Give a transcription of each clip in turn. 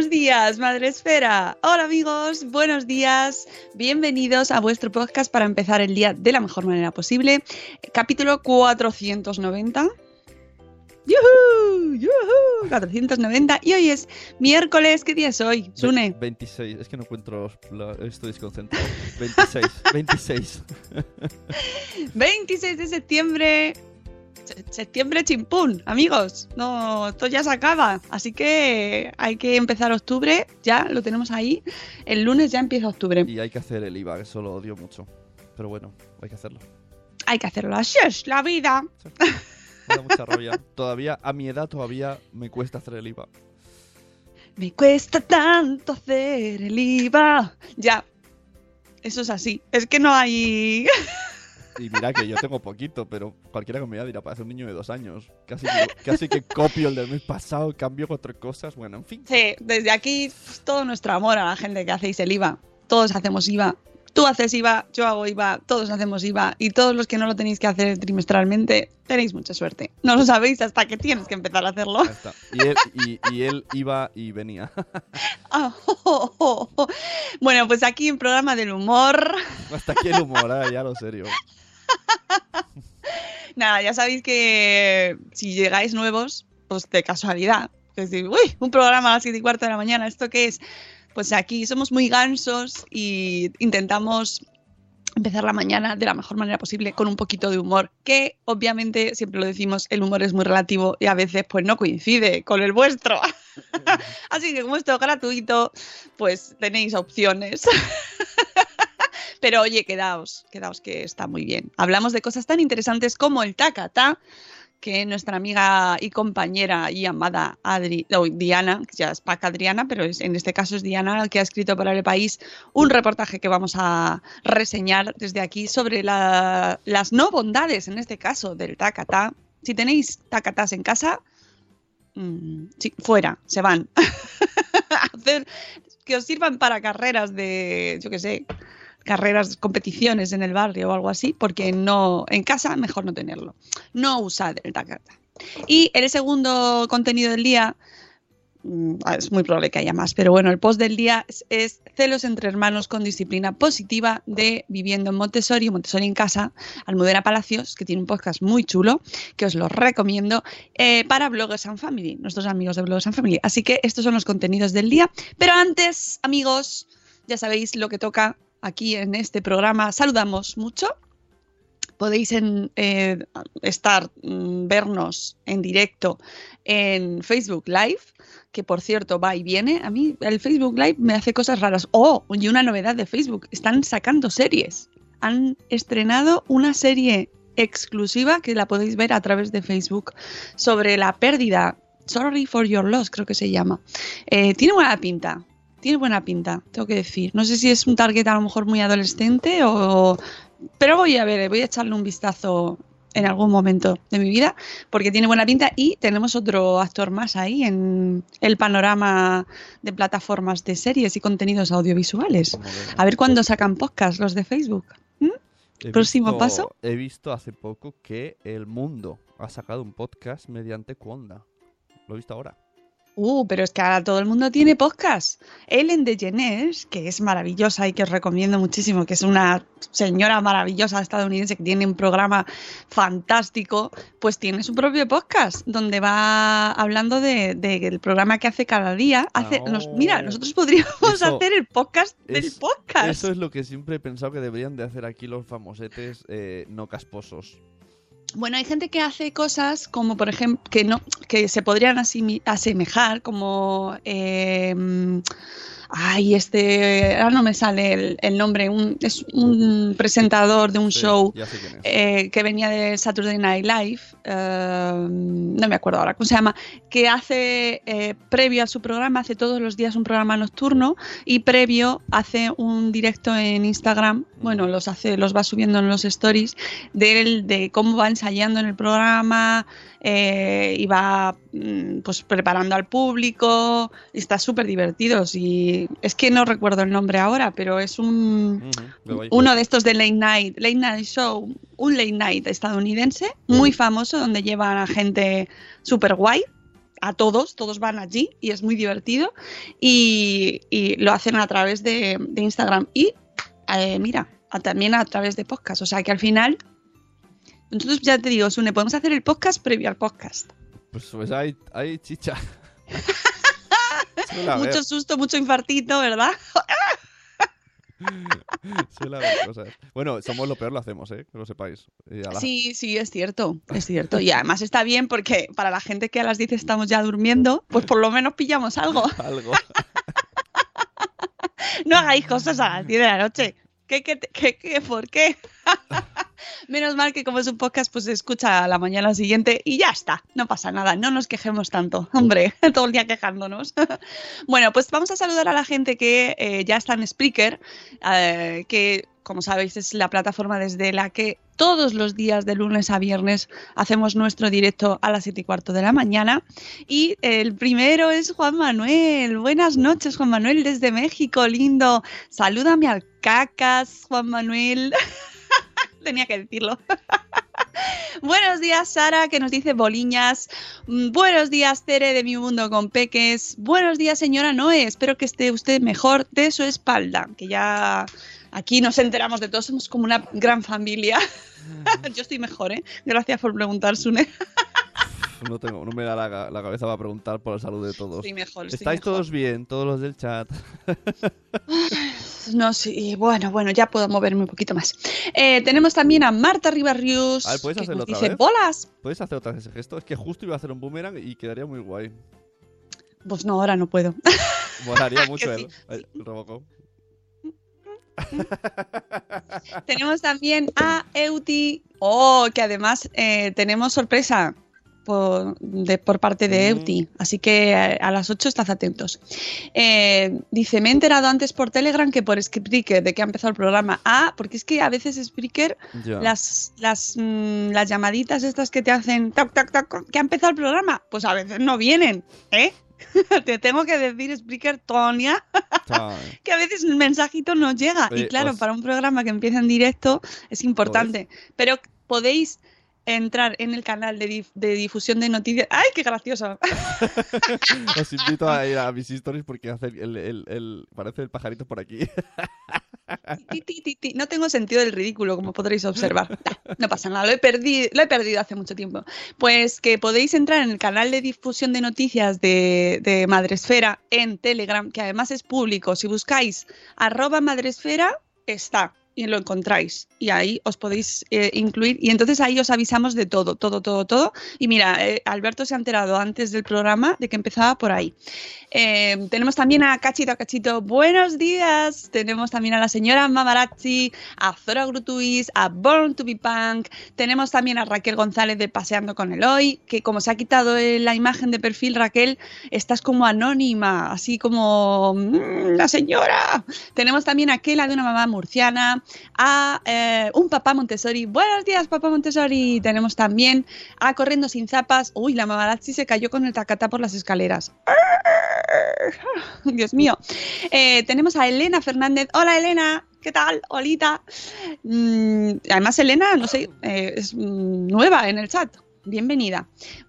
Buenos días, Madre Esfera. Hola amigos, buenos días. Bienvenidos a vuestro podcast para empezar el día de la mejor manera posible. Capítulo 490. ¡Yuhu! ¡Yuhu! 490. Y hoy es miércoles. ¿Qué día es hoy? Sune. 26, es que no encuentro. la- estoy desconcentrado. 26, 26. 26 de septiembre. Se- Septiembre chimpún, amigos. No, esto ya se acaba. Así que hay que empezar octubre. Ya lo tenemos ahí. El lunes ya empieza octubre. Y hay que hacer el IVA, que eso lo odio mucho. Pero bueno, hay que hacerlo. Hay que hacerlo. Así es la vida. Me da mucha rabia. Todavía, a mi edad, todavía me cuesta hacer el IVA. Me cuesta tanto hacer el IVA. Ya. Eso es así. Es que no hay. Y mira que yo tengo poquito, pero cualquiera que me vea dirá, parece un niño de dos años. Casi, que- casi que copio el del mes pasado, cambio cuatro cosas. Bueno, en fin. Sí, desde aquí pues, todo nuestro amor a la gente que hacéis el IVA. Todos hacemos IVA. Tú haces IVA, yo hago IVA, todos hacemos IVA. Y todos los que no lo tenéis que hacer trimestralmente, tenéis mucha suerte. No lo sabéis hasta que tienes que empezar a hacerlo. Está. Y él, y, y él iba y venía. Ah, oh, oh, oh. Bueno, pues aquí en programa del humor. Hasta aquí el humor, ah, ya lo serio. Nada, ya sabéis que si llegáis nuevos, pues de casualidad, que decir, uy, un programa a las 7 y cuarto de la mañana, ¿esto qué es? Pues aquí somos muy gansos y intentamos empezar la mañana de la mejor manera posible con un poquito de humor, que obviamente siempre lo decimos, el humor es muy relativo y a veces pues no coincide con el vuestro. Así que como esto es gratuito, pues tenéis opciones. Pero oye, quedaos, quedaos que está muy bien. Hablamos de cosas tan interesantes como el tacata, que nuestra amiga y compañera y amada Adri, no, Diana, que ya es Paca Adriana, pero en este caso es Diana, que ha escrito para El País un reportaje que vamos a reseñar desde aquí sobre la- las no bondades, en este caso, del tacata. Si tenéis tacatas en casa, mm, sí, fuera, se van. Hacer que os sirvan para carreras de, yo qué sé, carreras, competiciones en el barrio o algo así, porque no, en casa mejor no tenerlo. No usad el tacata. Y el segundo contenido del día, mm, es muy probable que haya más, pero bueno, el post del día es, celos entre hermanos con disciplina positiva de Viviendo en Montessori Montessori en casa, Almudena Palacios, que tiene un podcast muy chulo, que os lo recomiendo, eh, para Bloggers and Family, nuestros amigos de Bloggers and Family. Así que estos son los contenidos del día. Pero antes, amigos, ya sabéis lo que toca aquí en este programa. Saludamos mucho. Podéis eh, estar, mm, vernos en directo en Facebook Live, que por cierto va y viene. A mí el Facebook Live me hace cosas raras. Oh, y una novedad de Facebook, están sacando series. han estrenado una serie exclusiva que la podéis ver a través de Facebook sobre la pérdida. Sorry for your loss, creo que se llama. Eh, tiene buena pinta. Tiene buena pinta, tengo que decir. No sé si es un target a lo mejor muy adolescente o... Pero voy a ver, voy a echarle un vistazo en algún momento de mi vida porque tiene buena pinta y tenemos otro actor más ahí en el panorama de plataformas de series y contenidos audiovisuales. A ver cuándo sacan podcast los de Facebook. ¿Mm? He Próximo visto- paso. He visto hace poco que El Mundo ha sacado un podcast mediante Conda. Lo he visto ahora. Uh, pero es que ahora todo el mundo tiene podcast. Ellen DeGeneres, que es maravillosa y que os recomiendo muchísimo, que es una señora maravillosa estadounidense que tiene un programa fantástico, pues tiene su propio podcast donde va hablando de- del programa que hace cada día. Hace, nos- mira, Oh. nosotros podríamos Eso hacer el podcast del Es- podcast. Eso es lo que siempre he pensado que deberían de hacer aquí los famosetes eh, no casposos. Bueno, hay gente que hace cosas como, por ejemplo, que no, que se podrían asemejar, como eh, ay, este, ahora no me sale el, el nombre, un- es un presentador de un Sí, show eh, que venía de Saturday Night Live, eh, no me acuerdo ahora cómo se llama, que hace eh, previo a su programa, hace todos los días un programa nocturno y previo hace un directo en Instagram, bueno, los hace, los va subiendo en los stories de él, de cómo va ensayando en el programa eh, y va mm, pues preparando al público, y está súper divertidos y es que no recuerdo el nombre ahora, pero es un uno de estos de late night, late night show, un late night estadounidense muy famoso donde llevan a gente súper guay, a todos, todos van allí y es muy divertido y, y lo hacen a través de, de Instagram y eh, mira, a- también a través de podcast, o sea que al final, nosotros ya te digo, Sune, podemos hacer el podcast previo al podcast. Pues, pues hay, hay chicha. Suele haber, Mucho susto, mucho infartito, ¿verdad? suele haber cosas. Bueno, somos lo peor, lo hacemos, ¿eh? Que lo sepáis. Sí, sí, es cierto, es cierto. Y además está bien porque para la gente que a las 10 estamos ya durmiendo, pues por lo menos pillamos algo. Algo. No hagáis cosas a las 10 de la noche. ¿Qué, qué, qué, qué, por qué? Menos mal que como es un podcast, pues se escucha a la mañana siguiente y ya está. No pasa nada, no nos quejemos tanto. Hombre, todo el día quejándonos. bueno, pues vamos a saludar a la gente que eh, ya está en Spreaker, eh, que como sabéis es la plataforma desde la que todos los días de lunes a viernes hacemos nuestro directo a las 7 y cuarto de la mañana. Y el primero es Juan Manuel. Buenas noches, Juan Manuel, desde México, lindo. Salúdame al cacas, Juan Manuel. Tenía que decirlo. Buenos días, Sara, que nos dice boliñas. Mm, Buenos días, Tere, de Mi Mundo con Peques. Buenos días, señora Noé. Espero que esté usted mejor de su espalda. Que ya aquí nos enteramos de todo. Somos como una gran familia. Yo estoy mejor, ¿eh? Gracias por preguntar, Sune. No, tengo, no me da la, cabeza para preguntar por la salud de todos. Estoy mejor. estoy ¿Estáis mejor. todos bien? Todos los del chat. No, sí, bueno, bueno, ya puedo moverme un poquito más. Eh, tenemos también a Marta Ribarrius, A ver, ¿puedes que hacerlo nos otra dice vez? bolas. ¿Puedes hacer otra vez ese gesto? Es que justo iba a hacer un boomerang y quedaría muy guay. Pues no, ahora no puedo. Molaría mucho sí, el, el Robocop. tenemos también a Euti, oh, que además eh, tenemos sorpresa por, de- por parte de. Euti, así que a las 8 estad atentos. Eh, dice, me he enterado antes por Telegram que por Spreaker de que ha empezado el programa. Ah, porque es que a veces Spreaker Ya. las, las, mm, las llamaditas estas que te hacen toc, toc, toc, que ha empezado el programa, pues a veces no vienen, ¿eh? te tengo que decir, Spreaker, Tonia, que a veces el mensajito no llega. Oye, y claro, os- para un programa que empieza en directo es importante. Pero podéis entrar en el canal de, dif- de difusión de noticias. ¡Ay, qué gracioso! Os invito a ir a mis stories porque hace el, el- el- parece el pajarito por aquí. No tengo sentido del ridículo, como podréis observar. No pasa nada, lo he, perdido, lo he perdido hace mucho tiempo. Pues que podéis entrar en el canal de difusión de noticias de, de Madresfera en Telegram, que además es público. Si buscáis arroba Madresfera, está y lo encontráis. Y ahí os podéis eh, incluir. Y entonces ahí os avisamos de todo, todo, todo, todo. Y mira, eh, Alberto se ha enterado antes del programa de que empezaba por ahí. Eh, tenemos también a Cachito Cachito, buenos días. Tenemos también a la señora Mamarazzi, a Zora Grutuis, a Born to be Punk. Tenemos también a Raquel González de Paseando con el Hoy, que como se ha quitado eh, la imagen de perfil, Raquel, estás como anónima, así como mm, la señora. Tenemos también a Kela de una mamá murciana, a eh, un papá Montessori. Buenos días, papá Montessori. Tenemos también a Corriendo sin zapas. Uy, la Mamarazzi se cayó con el tacatá por las escaleras. Dios mío. Eh, tenemos a Elena Fernández. Hola, Elena. ¿Qué tal? Olita. Mm, además, Elena, no sé, eh, es mm, nueva en el chat. Bienvenida.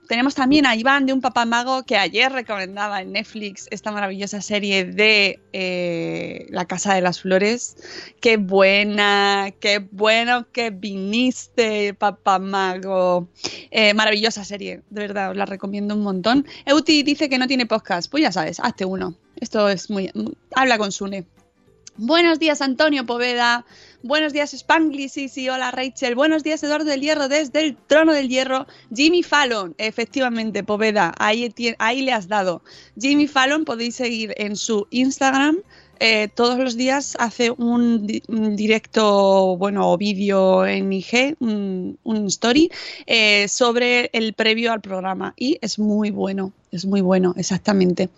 Tenemos también a Iván de Un Papá Mago que ayer recomendaba en Netflix esta maravillosa serie de eh, La Casa de las Flores. Qué buena, qué bueno que viniste, Papá Mago. Eh, maravillosa serie, de verdad, os la recomiendo un montón. Euti dice que no tiene podcast. Pues ya sabes, hazte uno. Esto es muy. Habla con Sune. Buenos días, Antonio Poveda. Buenos días, Spangly. Sí, sí, hola, Rachel. Buenos días, Eduardo del Hierro, desde el trono del Hierro. Jimmy Fallon, efectivamente, Poveda, ahí, le has dado. Jimmy Fallon, podéis seguir en su Instagram. eh, todos los días hace un, di- un directo, bueno, o vídeo en IG, un, un story, eh, sobre el previo al programa. Y es muy bueno, es muy bueno, exactamente.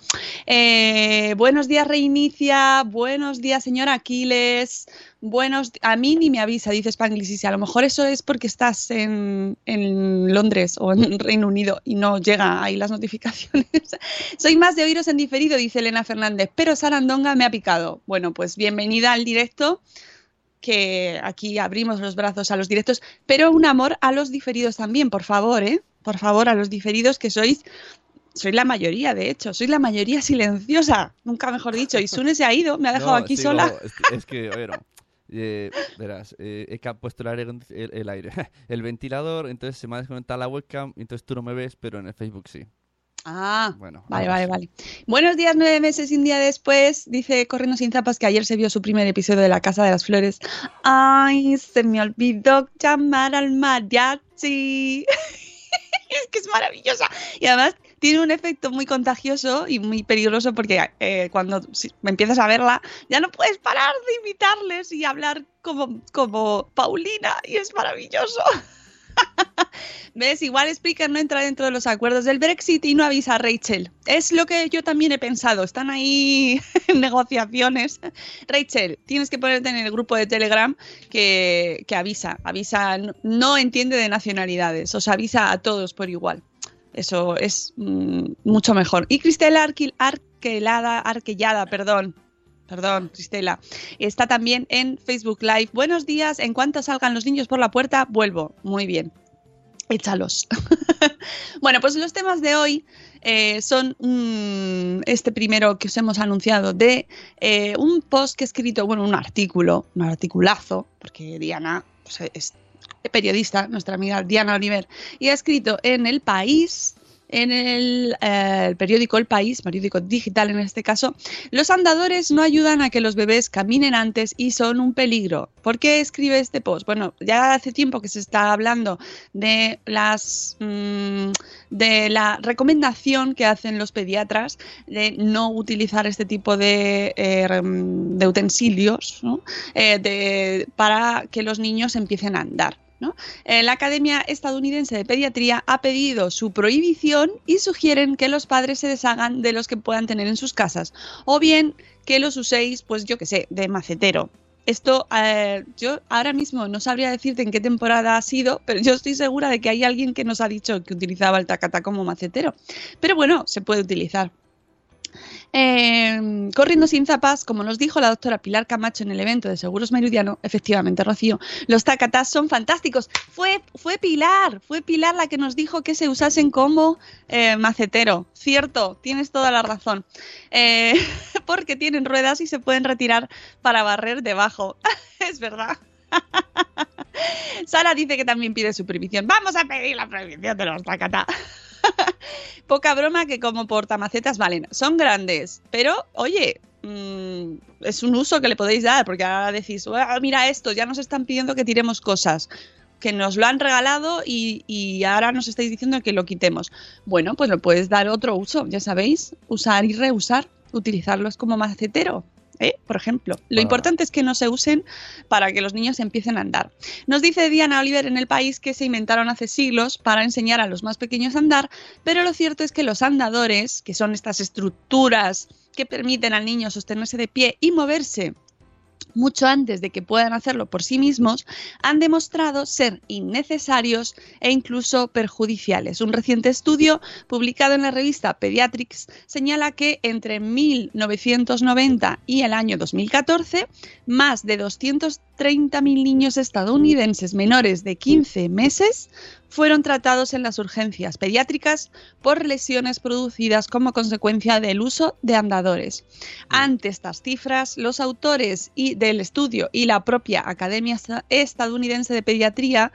Eh, buenos días, Reinicia. Buenos días, señor Aquiles. Buenos, a mí ni me avisa, dice Spanglish. A lo mejor eso es porque estás en, en Londres o en Reino Unido y no llega ahí las notificaciones. Soy más de oíros en diferido, dice Elena Fernández, pero Sarandonga me ha picado. Bueno, pues bienvenida al directo, que aquí abrimos los brazos a los directos, pero un amor a los diferidos también, por favor, ¿eh? Por favor, a los diferidos que sois soy la mayoría, de hecho, soy la mayoría silenciosa, nunca mejor dicho. Y Sune se ha ido, me ha dejado No, aquí sola. Es que, es que, bueno, eh, verás, eh, he ca- puesto el aire, el, el aire, el ventilador, entonces se me ha desconectado la webcam, entonces tú no me ves, pero en el Facebook sí. Ah, Bueno, vale, vale, vale. Buenos días, nueve meses y un día después, dice Corriendo sin zapas que ayer se vio su primer episodio de La Casa de las Flores. Ay, se me olvidó llamar al mariachi. es que es maravillosa. Y además tiene un efecto muy contagioso y muy peligroso porque eh, cuando empiezas a verla ya no puedes parar de imitarles y hablar como, como Paulina y es maravilloso. ¿Ves? Igual Spreaker no entra dentro de los acuerdos del Brexit y no avisa a Rachel. Es lo que yo también he pensado. Están ahí en negociaciones. Rachel, tienes que ponerte en el grupo de Telegram que, que avisa. Avisa, no entiende de nacionalidades. Os avisa a todos por igual. Eso es mm, mucho mejor. Y Cristela Arquil- Arquelada, Arquellada, perdón. Perdón, Cristela. Está también en Facebook Live. Buenos días. En cuanto salgan los niños por la puerta, vuelvo. Muy bien. Échalos. bueno, pues los temas de hoy eh, son mm, este primero que os hemos anunciado de eh, un post que he escrito, bueno, un artículo, un articulazo, porque Diana pues, es periodista, nuestra amiga Diana Oliver, y ha escrito en El País, en el, eh, el periódico El País, periódico digital en este caso, los andadores no ayudan a que los bebés caminen antes y son un peligro. ¿Por qué escribe este post? Bueno, ya hace tiempo que se está hablando de las mm, de la recomendación que hacen los pediatras de no utilizar este tipo de, eh, rem- de utensilios ¿no? Eh, de- para que los niños empiecen a andar. Eh, la Academia Estadounidense de Pediatría ha pedido su prohibición y sugieren que los padres se deshagan de los que puedan tener en sus casas o bien que los uséis, pues yo que sé, de macetero. Esto eh, yo ahora mismo no sabría decirte en qué temporada ha sido, pero yo estoy segura de que hay alguien que nos ha dicho que utilizaba el tacatá como macetero. Pero bueno, se puede utilizar. Eh, corriendo sin zapas, como nos dijo la doctora Pilar Camacho en el evento de Seguros Meridiano, efectivamente, Rocío, los tacatás son fantásticos. Fue, fue Pilar, fue Pilar la que nos dijo que se usasen como eh, macetero. Cierto, tienes toda la razón. Eh, porque tienen ruedas y se pueden retirar para barrer debajo. es verdad. Sara dice que también pide su prohibición. Vamos a pedir la prohibición de los tacatá. Poca broma que como portamacetas valen. Son grandes, pero oye, mm, es un uso que le podéis dar, porque ahora decís, "Ah, mira esto, ya nos están pidiendo que tiremos cosas. que nos lo han regalado y, y ahora nos estáis diciendo que lo quitemos. Bueno, pues lo puedes dar otro uso, ya sabéis, usar y reusar, utilizarlos como macetero. ¿Eh? Por ejemplo, lo Ah. importante es que no se usen para que los niños empiecen a andar. Nos dice Diana Oliver en el país que se inventaron hace siglos para enseñar a los más pequeños a andar, pero lo cierto es que los andadores, que son estas estructuras que permiten al niño sostenerse de pie y moverse mucho antes de que puedan hacerlo por sí mismos, han demostrado ser innecesarios e incluso perjudiciales. Un reciente estudio publicado en la revista Pediatrics señala que entre 1990 y el año 2014, más de 230.000 niños estadounidenses menores de 15 meses fueron tratados en las urgencias pediátricas por lesiones producidas como consecuencia del uso de andadores. Ante estas cifras, los autores y del estudio y la propia Academia Esta- Estadounidense de Pediatría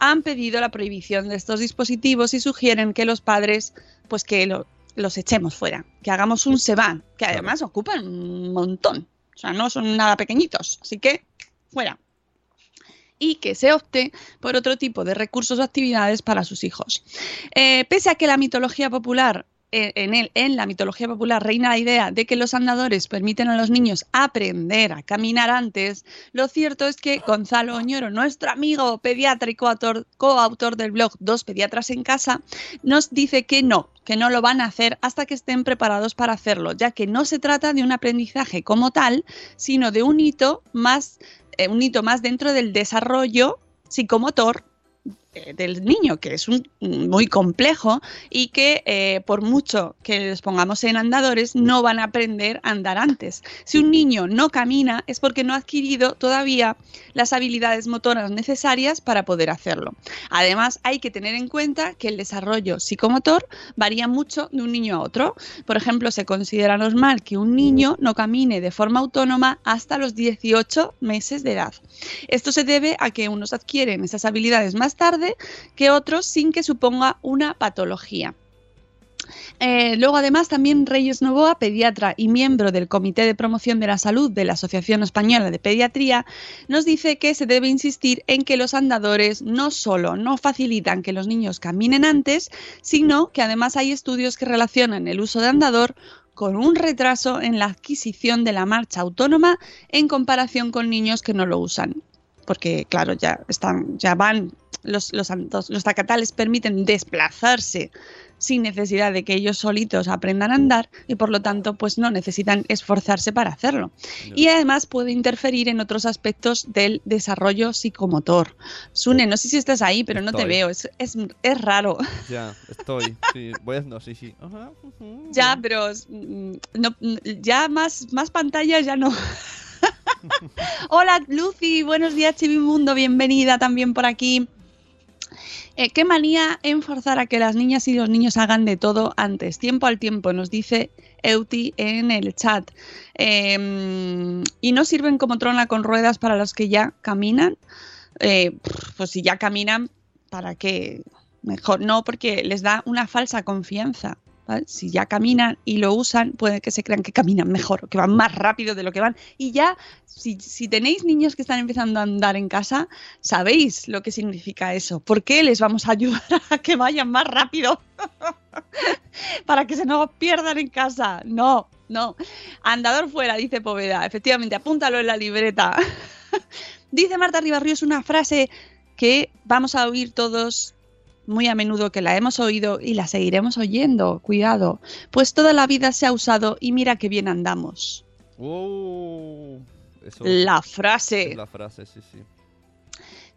han pedido la prohibición de estos dispositivos y sugieren que los padres, pues que lo- los echemos fuera, que hagamos un SEBAN, que además ocupan un montón, o sea, no son nada pequeñitos, así que fuera y que se opte por otro tipo de recursos o actividades para sus hijos. Eh, pese a que la mitología popular eh, en, la mitología popular reina la idea de que los andadores permiten a los niños aprender a caminar antes, lo cierto es que Gonzalo Oñoro, nuestro amigo pediatra y coautor, del blog Dos Pediatras en Casa, nos dice que no, que no lo van a hacer hasta que estén preparados para hacerlo, ya que no se trata de un aprendizaje como tal, sino de un hito más, un hito más dentro del desarrollo psicomotor eh, del niño, que es un, muy complejo y que eh, por mucho que les pongamos en andadores no van a aprender a andar antes. Si un niño no camina es porque no ha adquirido todavía las habilidades motoras necesarias para poder hacerlo. Además, hay que tener en cuenta que el desarrollo psicomotor varía mucho de un niño a otro. Por ejemplo, se considera normal que un niño no camine de forma autónoma hasta los 18 meses de edad. Esto se debe a que unos adquieren esas habilidades más tarde que otros sin que suponga una patología. Eh, luego, además, también Reyes Novoa, pediatra y miembro del Comité de Promoción de la Salud de la Asociación Española de Pediatría, nos dice que se debe insistir en que los andadores no solo no facilitan que los niños caminen antes, sino que además hay estudios que relacionan el uso de andador con un retraso en la adquisición de la marcha autónoma en comparación con niños que no lo usan. Porque, claro, ya están, ya van, los, los, los, los tacatales permiten desplazarse sin necesidad de que ellos solitos aprendan a andar y por lo tanto pues no necesitan esforzarse para hacerlo. Y además puede interferir en otros aspectos del desarrollo psicomotor. Sune, no sé si estás ahí, pero no te veo, es, es, es raro. Ya, estoy. Sí, voy a... No, sí, sí. Ajá, Ya, pero mm, no, ya más, más pantallas ya no. Hola Lucy, buenos días Chivimundo, bienvenida también por aquí. Eh, qué manía en forzar a que las niñas y los niños hagan de todo antes, tiempo al tiempo, nos dice Euti en el chat. Eh, y no sirven como trona con ruedas para los que ya caminan. Eh, pues si ya caminan, ¿para qué? Mejor no, porque les da una falsa confianza. Si ya caminan y lo usan, puede que se crean que caminan mejor, que van más rápido de lo que van. Y ya, si, tenéis niños que están empezando a andar en casa, sabéis lo que significa eso. ¿Por qué les vamos a ayudar a que vayan más rápido? Para que se no pierdan en casa. No, no. Andador fuera, dice Poveda. Efectivamente, apúntalo en la libreta. dice Marta Ribarrios una frase que vamos a oír todos muy a menudo que la hemos oído y la seguiremos oyendo. Cuidado, pues toda la vida se ha usado y mira que bien andamos. Eso La es frase. la frase, sí, sí.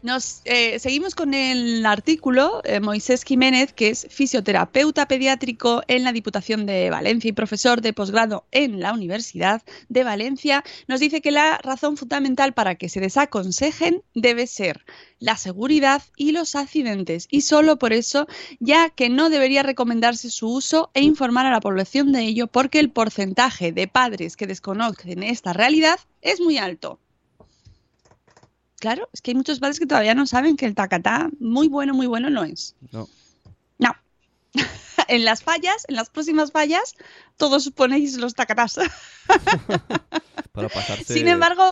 Nos eh, seguimos con el artículo eh, Moisés Jiménez, que es fisioterapeuta pediátrico en la Diputación de Valencia y profesor de posgrado en la Universidad de Valencia. Nos dice que la razón fundamental para que se desaconsejen debe ser la seguridad y los accidentes, y solo por eso, ya que no debería recomendarse su uso e informar a la población de ello, porque el porcentaje de padres que desconocen esta realidad es muy alto. Claro, es que hay muchos padres que todavía no saben que el tacatá muy bueno, muy bueno no es. No. No. en las fallas, en las próximas fallas, todos ponéis los tacatás. Para pasarse... Sin embargo,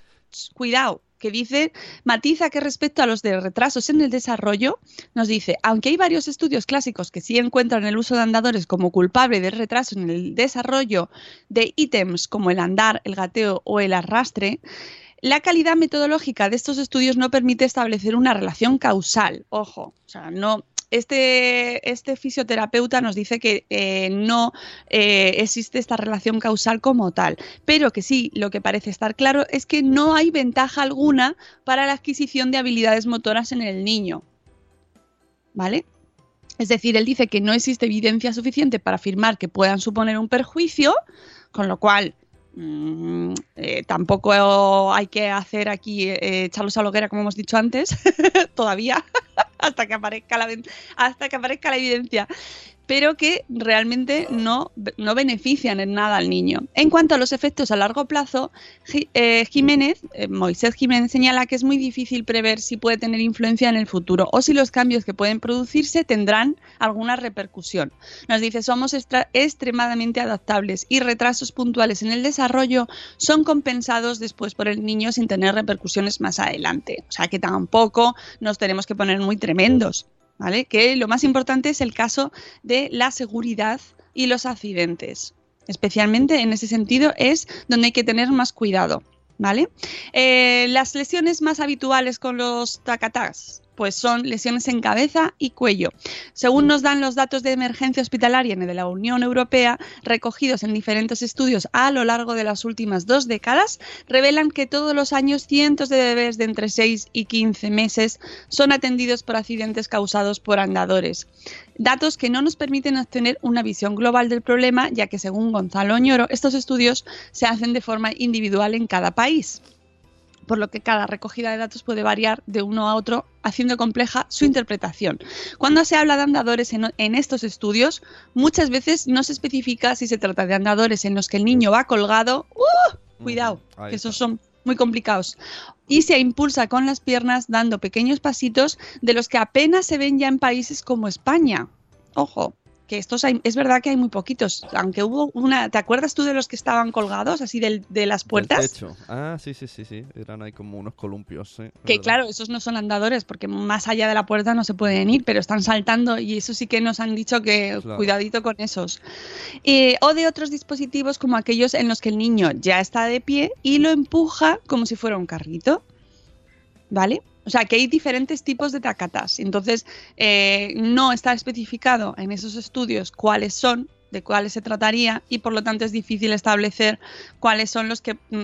cuidado, que dice, matiza que respecto a los de retrasos en el desarrollo, nos dice, aunque hay varios estudios clásicos que sí encuentran el uso de andadores como culpable del retraso en el desarrollo de ítems como el andar, el gateo o el arrastre, la calidad metodológica de estos estudios no permite establecer una relación causal. Ojo, o sea, no, este, este, fisioterapeuta nos dice que eh, no eh, existe esta relación causal como tal, pero que sí, lo que parece estar claro es que no hay ventaja alguna para la adquisición de habilidades motoras en el niño. ¿Vale? Es decir, él dice que no existe evidencia suficiente para afirmar que puedan suponer un perjuicio, con lo cual Mm, eh, tampoco hay que hacer aquí eh, echarlos a hoguera, como hemos dicho antes, todavía, hasta que aparezca la, hasta que aparezca la evidencia pero que realmente no, no, benefician en nada al niño. En cuanto a los efectos a largo plazo, eh, Jiménez, eh, Moisés Jiménez señala que es muy difícil prever si puede tener influencia en el futuro o si los cambios que pueden producirse tendrán alguna repercusión. Nos dice, somos extremadamente adaptables y retrasos puntuales en el desarrollo son compensados después por el niño sin tener repercusiones más adelante. O sea que tampoco nos tenemos que poner muy tremendos. Que lo más importante es el caso de la seguridad y los accidentes. Especialmente en ese sentido es donde hay que tener más cuidado, ¿vale? Eh, las lesiones más habituales con los tacatás pues son lesiones en cabeza y cuello. Según nos dan los datos de emergencia hospitalaria de la Unión Europea, recogidos en diferentes estudios a lo largo de las últimas dos décadas, revelan que todos los años cientos de bebés de entre 6 y 15 meses son atendidos por accidentes causados por andadores. Datos que no nos permiten obtener una visión global del problema, ya que según Gonzalo Oñoro, estos estudios se hacen de forma individual en cada país por lo que cada recogida de datos puede variar de uno a otro, haciendo compleja su interpretación. Cuando se habla de andadores en, estos estudios, muchas veces no se especifica si se trata de andadores en los que el niño va colgado, ¡uh! cuidado, que esos son muy complicados, y se impulsa con las piernas dando pequeños pasitos de los que apenas se ven ya en países como España. Ojo, que estos es verdad que hay muy poquitos, aunque hubo una, ¿te acuerdas tú de los que estaban colgados así de las puertas? Ah, sí, sí, sí, sí, eran ahí como unos columpios. que claro, esos no son andadores porque más allá de la puerta no se pueden ir, pero están saltando y eso sí que nos han dicho que cuidadito con esos. Eh, o de otros dispositivos como aquellos en los que el niño ya está de pie y lo empuja como si fuera un carrito. ¿Vale? O sea, que hay diferentes tipos de tacatas. Entonces, eh, no está especificado en esos estudios cuáles son, de cuáles se trataría, y por lo tanto es difícil establecer cuáles son los que mm,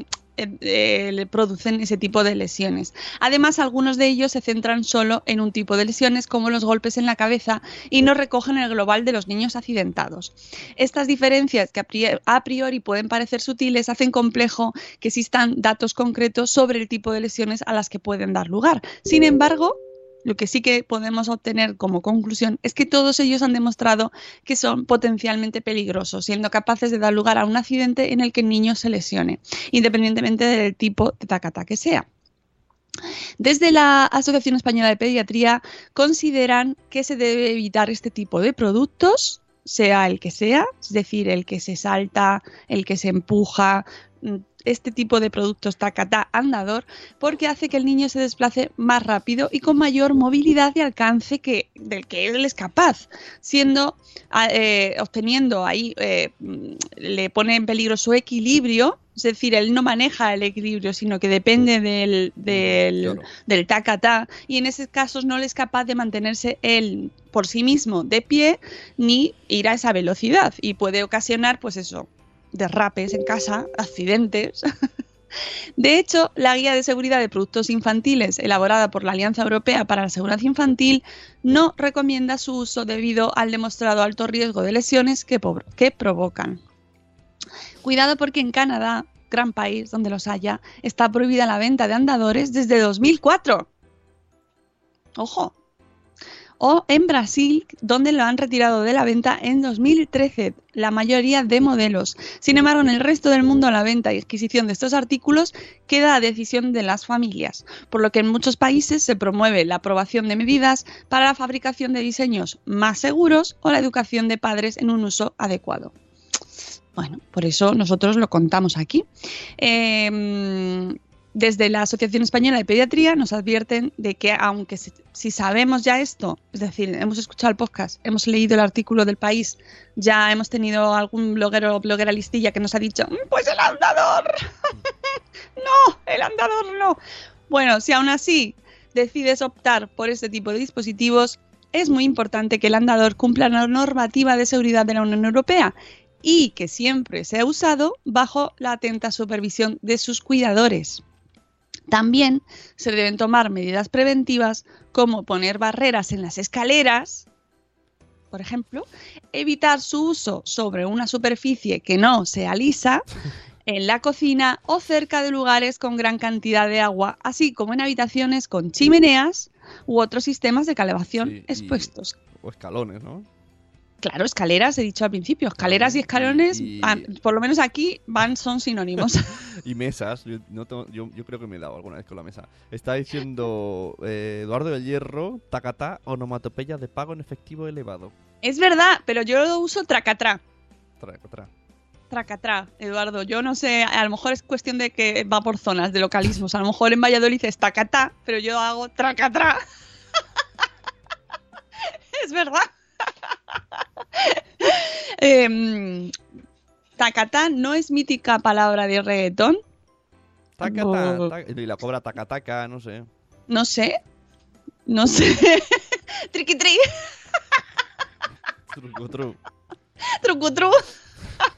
eh, producen ese tipo de lesiones. Además, algunos de ellos se centran solo en un tipo de lesiones, como los golpes en la cabeza, y no recogen el global de los niños accidentados. Estas diferencias, que a priori pueden parecer sutiles, hacen complejo que existan datos concretos sobre el tipo de lesiones a las que pueden dar lugar. Sin embargo, lo que sí que podemos obtener como conclusión es que todos ellos han demostrado que son potencialmente peligrosos, siendo capaces de dar lugar a un accidente en el que el niño se lesione, independientemente del tipo de tacata que sea. Desde la Asociación Española de Pediatría consideran que se debe evitar este tipo de productos, sea el que sea, es decir, el que se salta, el que se empuja, mm, este tipo de productos tacatá andador porque hace que el niño se desplace más rápido y con mayor movilidad y alcance que, del que él es capaz, siendo eh, obteniendo ahí eh, le pone en peligro su equilibrio, es decir, él no maneja el equilibrio, sino que depende del, del, del tacatá y en esos casos no le es capaz de mantenerse él por sí mismo de pie ni ir a esa velocidad y puede ocasionar pues eso, derrapes en casa, accidentes. De hecho, la guía de seguridad de productos infantiles elaborada por la Alianza Europea para la Seguridad Infantil no recomienda su uso debido al demostrado alto riesgo de lesiones que, provocan. Cuidado porque en Canadá, gran país donde los haya, está prohibida la venta de andadores desde 2004. Ojo, o en Brasil, donde lo han retirado de la venta en 2013, la mayoría de modelos. Sin embargo, en el resto del mundo la venta y adquisición de estos artículos queda a decisión de las familias, por lo que en muchos países se promueve la aprobación de medidas para la fabricación de diseños más seguros o la educación de padres en un uso adecuado. Bueno, por eso nosotros lo contamos aquí. Em, Desde la Asociación Española de Pediatría nos advierten de que aunque si sabemos ya esto, es decir, hemos escuchado el podcast, hemos leído el artículo del país, ya hemos tenido algún bloguero o bloguera listilla que nos ha dicho, "Mm, pues el andador, no, el andador no. Bueno, si aún así decides optar por este tipo de dispositivos, es muy importante que el andador cumpla la normativa de seguridad de la Unión Europea y que siempre sea usado bajo la atenta supervisión de sus cuidadores. También se deben tomar medidas preventivas como poner barreras en las escaleras, por ejemplo, evitar su uso sobre una superficie que no sea lisa, en la cocina o cerca de lugares con gran cantidad de agua, así como en habitaciones con chimeneas u otros sistemas de calefacción Sí, expuestos. O escalones, ¿no? Claro, escaleras, he dicho al principio, escaleras y escalones, Y- ah, por lo menos aquí van, son sinónimos. Y mesas. Yo, no tengo- yo, yo creo que me he dado alguna vez con la mesa. Está diciendo eh, Eduardo del Hierro, tacatá, onomatopeya de pago en efectivo elevado. es verdad, pero yo lo uso tracatrá. Tra, tra. Tracatrá, Eduardo. Yo no sé, a lo mejor es cuestión de que va por zonas de localismos. A lo mejor en Valladolid es tacatá, pero yo hago tracatrá. es verdad. Tacatá no es mítica palabra de reggaetón. Tacatá, Oh. ta- y la cobra tacataca, no sé. No sé. No sé. Triqui tri, Truco, tru. trucu tru.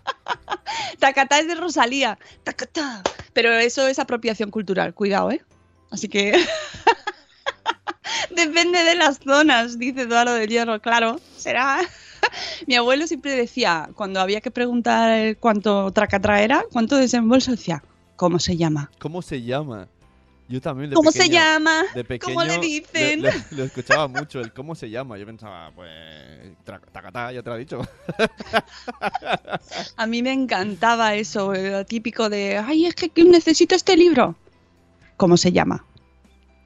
Tacatá es de Rosalía. Tacatá. Pero eso es apropiación cultural, cuidado, ¿eh? Así que. Depende de las zonas, dice Eduardo del Hierro, claro, será. Mi abuelo siempre decía, cuando había que preguntar cuánto tracatrá era, cuánto desembolso, decía, ¿cómo se llama? ¿Cómo se llama? Yo también de ¿Cómo se llama? De pequeño, ¿Cómo le dicen? Lo, escuchaba mucho, el cómo se llama. Yo pensaba, pues. Tacatá, ya te lo he dicho. A mí me encantaba eso, eh, lo típico de, ay, es que que necesito este libro. ¿Cómo se llama?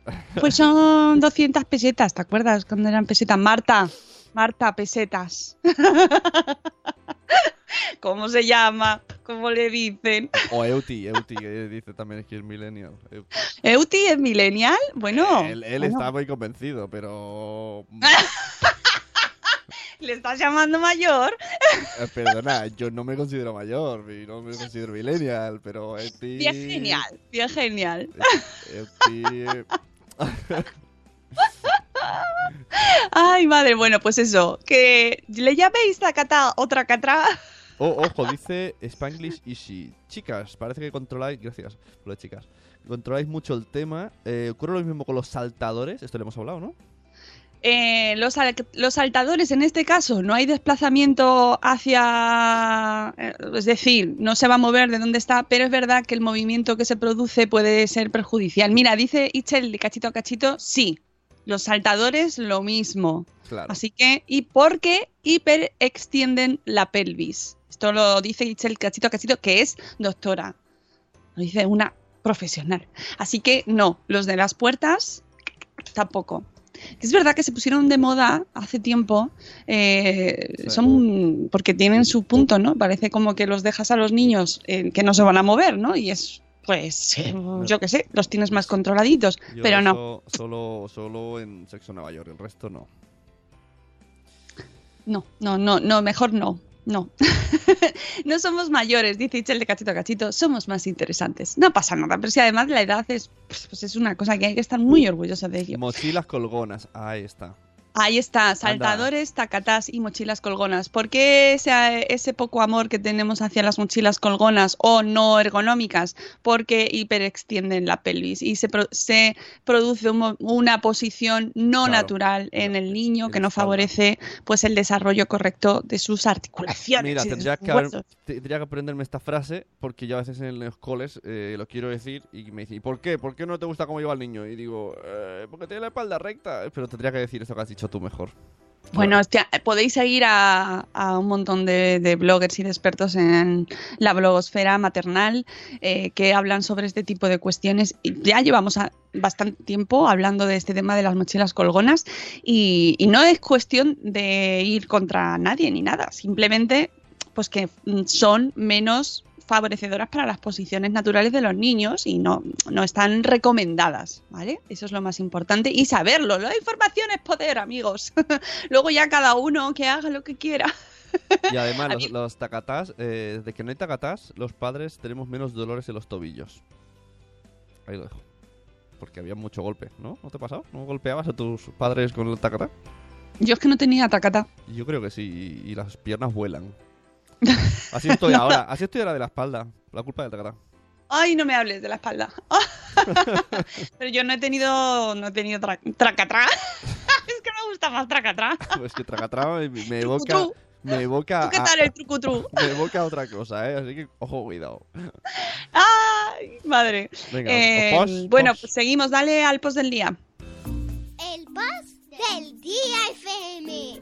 Pues son 200 pesetas, ¿te acuerdas cuando eran pesetas? Marta, Marta, pesetas. ¿Cómo se llama? ¿Cómo le dicen? O Euti, Euti, que dice también que es millennial. Euti. ¿Euti es millennial? Bueno, él él bueno, está muy convencido, pero. ¿le estás llamando mayor? Eh, Perdona, yo no me considero mayor no me considero millennial, pero Euti. Bien genial, bien genial. Euti. Ay, madre, bueno, pues eso, que le llaméis tacatá o tracatrá. Oh, ojo, dice Spanglish Easy. Chicas, parece que controláis. Gracias por chicas. Controláis mucho el tema. Eh, ocurre lo mismo con los saltadores. Esto le hemos hablado, ¿no? Eh, los saltadores, en este caso, no hay desplazamiento hacia. eh, Es decir, no se va a mover de donde está, pero es verdad que el movimiento que se produce puede ser perjudicial. Mira, dice Itchel de cachito a cachito, sí. Los saltadores, lo mismo. Claro. Así que, ¿y por qué hiperextienden la pelvis? Esto lo dice Itchel cachito cachito, que es doctora. Lo dice una profesional. Así que no, los de las puertas tampoco. Es verdad que se pusieron de moda hace tiempo, eh, Sí. son porque tienen su punto, ¿no? Parece como que los dejas a los niños eh, que no se van a mover, ¿no? Y es, pues, eh, yo qué sé, los tienes más controladitos, Yo pero no. Solo, solo en Sexo Nueva York, el resto no. No, no, no, no, mejor no. No. no somos mayores, dice Itchel de cachito a cachito, somos más interesantes. No pasa nada, pero si además la edad es, pues, pues es una cosa que hay que estar muy orgulloso de ello. Mochilas colgonas, ahí está. Ahí está, saltadores, tacatás y mochilas colgonas. ¿Por qué ese, ese poco amor que tenemos hacia las mochilas colgonas o no ergonómicas? Porque hiperextienden la pelvis y se, pro- se produce un una posición no Claro. natural en el niño que no favorece pues el desarrollo correcto de sus articulaciones. Mira, tendría que, haber- tendría que aprenderme esta frase porque yo a veces en los coles eh, lo quiero decir y me dicen, ¿y por qué? ¿Por qué no te gusta cómo lleva el niño? Y digo, "Eh, porque tiene la espalda recta. Pero tendría que decir eso que has dicho tú mejor. Bueno, hostia, podéis seguir a, a un montón de, de bloggers y de expertos en la blogosfera maternal eh, que hablan sobre este tipo de cuestiones. Ya llevamos a- bastante tiempo hablando de este tema de las mochilas colgonas y, y no es cuestión de ir contra nadie ni nada, simplemente pues que son menos favorecedoras para las posiciones naturales de los niños y no, no están recomendadas, ¿vale? Eso es lo más importante y saberlo. La información es poder, amigos. Luego ya cada uno que haga lo que quiera. Y además, los, los tacatás, eh, de que no hay tacatás, los padres tenemos menos dolores en los tobillos. Ahí lo dejo. Porque había mucho golpe, ¿no? ¿No te ha pasado? ¿No golpeabas a tus padres con el tacatá? Yo es que no tenía tacata. Yo creo que sí, y, y las piernas vuelan. Así estoy ahora, así estoy ahora de la espalda. La culpa del tacatá. Ay, no me hables de la espalda. Pero yo no he tenido, no he tenido tra tracatrá. es que me gusta más tracatrá. Pues que tracatrá me, me evoca. Trucutru. Me evoca. ¿Tú qué a- tal el trucutru? me evoca a otra cosa, ¿eh? Así que, ojo, cuidado. Ay, madre. Venga, Eh, post, bueno, pues seguimos. Dale al post del día. El post del día FM.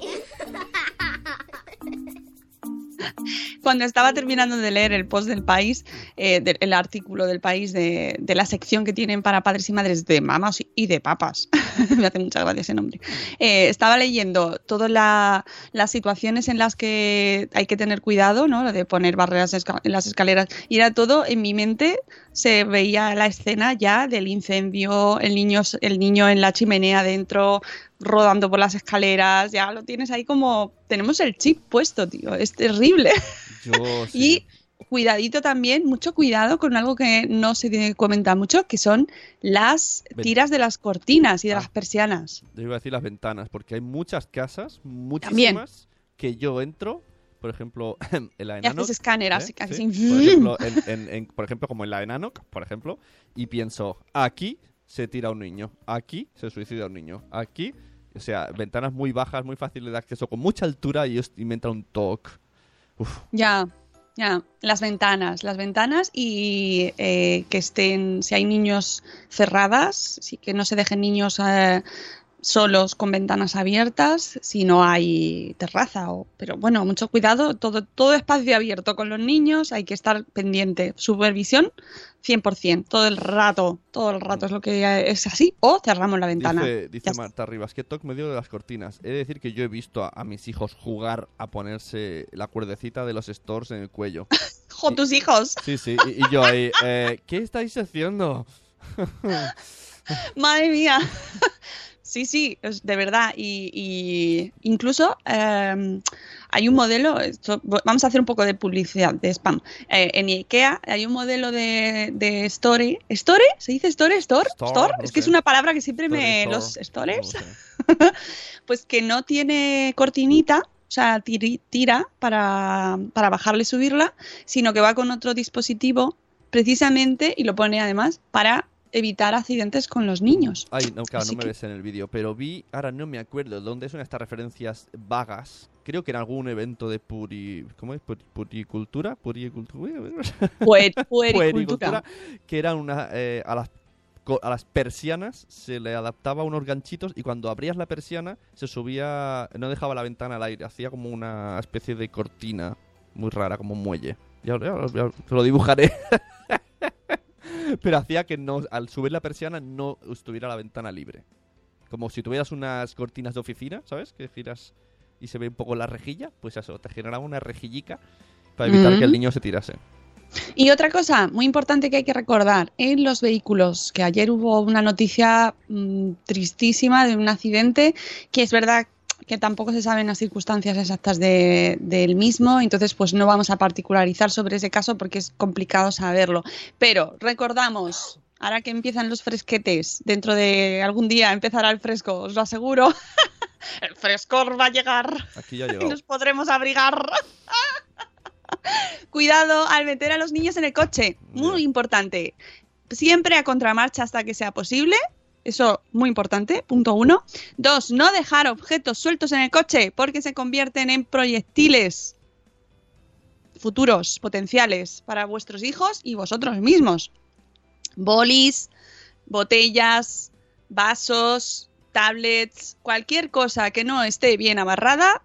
Cuando estaba terminando de leer el post del país, eh, el artículo del país de, de la sección que tienen para padres y madres de mamás y de papas, me hace mucha gracia ese nombre, eh, estaba leyendo todas la- las situaciones en las que hay que tener cuidado, ¿no? Lo de poner barreras en las escaleras, y era todo en mi mente se veía la escena ya del incendio, el niño, el niño en la chimenea dentro, rodando por las escaleras, ya lo tienes ahí como, tenemos el chip puesto, tío, es terrible. Yo sí. Y cuidadito también, mucho cuidado con algo que no se comenta mucho, que son las tiras de las cortinas y de Ah. las persianas. Yo iba a decir las ventanas, porque hay muchas casas, muchísimas, que yo entro, por ejemplo, en la Y Enanoc. haces escáner ¿eh? así, Sí. así. Por, ejemplo, en, en- en- por ejemplo, como en la Enanoc, por ejemplo, y pienso, aquí se tira un niño, aquí se suicida un niño, aquí, o sea, ventanas muy bajas, muy fáciles de acceso, con mucha altura y, y me entra un toque. Ya, ya. Las ventanas, las ventanas y eh, que estén, si hay niños cerradas, sí que no se dejen niños eh, solos con ventanas abiertas, si no hay terraza. O, pero bueno, mucho cuidado, todo, todo espacio abierto con los niños, hay que estar pendiente. Supervisión 100%, todo el rato, todo el rato es lo que es así, o cerramos la ventana. Dice, dice. Marta Rivas, que toque medio de las cortinas. He de decir que yo he visto a, a mis hijos jugar a ponerse la cuerdecita de los stores en el cuello. ¡Jo, tus hijos! Sí, sí, y, y yo ahí, eh, ¿qué estáis haciendo? Madre mía. Sí, sí, es de verdad. Y, y incluso eh, hay un modelo, esto- vamos a hacer un poco de publicidad, de spam. Eh, en IKEA hay un modelo de, de Store. ¿Store? ¿Se dice Store? ¿Store? Store, ¿Store? no es que es una palabra que siempre me... store, Los stores, no lo sé. pues que no tiene cortinita, o sea, tira para, para bajarla y subirla, sino que va con otro dispositivo precisamente y lo pone además para evitar accidentes con los niños. Ay, no, claro, Así no me que- ves en el vídeo, pero vi, ahora no me acuerdo dónde son estas referencias vagas. Creo que en algún evento de puri... ¿Cómo es? Puri- Puricultura. Puricultura. Puer- puericultura. que eran una, eh, a, las, a las persianas se le adaptaba unos ganchitos y cuando abrías la persiana se subía, no dejaba la ventana al aire, hacía como una especie de cortina muy rara, como un muelle. Ya, ya- ya- lo dibujaré. Pero hacía que no, al subir la persiana no estuviera la ventana libre. Como si tuvieras unas cortinas de oficina, ¿sabes? Que giras y se ve un poco la rejilla, pues eso, te generaba una rejillica para evitar que el niño se tirase. Y otra cosa muy importante que hay que recordar, en los vehículos, que ayer hubo una noticia mm, tristísima de un accidente, que es verdad que tampoco se saben las circunstancias exactas de- del mismo, entonces pues no vamos a particularizar sobre ese caso porque es complicado saberlo. Pero recordamos, ahora que empiezan los fresquetes, dentro de algún día empezará el fresco, os lo aseguro, el frescor va a llegar Aquí ya y nos podremos abrigar. Cuidado al meter a los niños en el coche, muy importante. Siempre a contramarcha hasta que sea posible. Eso muy importante, punto uno. Dos, no dejar objetos sueltos en el coche porque se convierten en proyectiles futuros, potenciales para vuestros hijos y vosotros mismos. Bolis, botellas, vasos, tablets, cualquier cosa que no esté bien amarrada,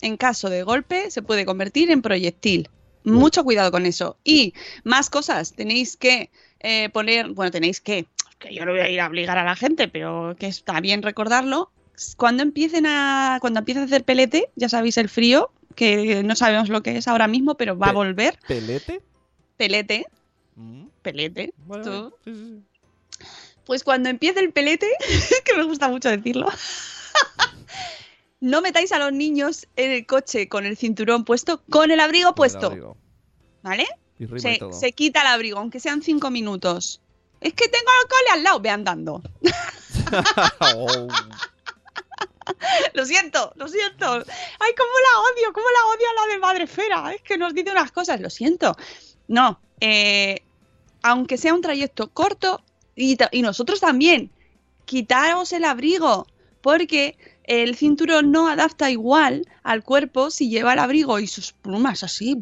en caso de golpe, se puede convertir en proyectil. Mucho cuidado con eso. Y más cosas, tenéis que eh, poner, bueno, tenéis que, que yo no voy a ir a obligar a la gente, pero que está bien recordarlo. Cuando empiecen a, cuando empiece a hacer pelete, ya sabéis el frío, que no sabemos lo que es ahora mismo, pero va a volver. ¿Pelete? pelete, Mm, pelete, vale, tú, vale. Sí, sí, sí. pues cuando empiece el pelete, que me gusta mucho decirlo, no metáis a los niños en el coche con el cinturón puesto, con el abrigo el puesto, abrigo. ¿vale? Se, se quita el abrigo, aunque sean cinco minutos. Es que tengo al cole al lado, ve andando. Oh, Lo siento, lo siento. Ay, cómo la odio, cómo la odio a la de Madrefera. Es que nos dice unas cosas, lo siento. No, eh, aunque sea un trayecto corto, y, y nosotros también, quitaros el abrigo, porque el cinturón no adapta igual al cuerpo si lleva el abrigo y sus plumas así,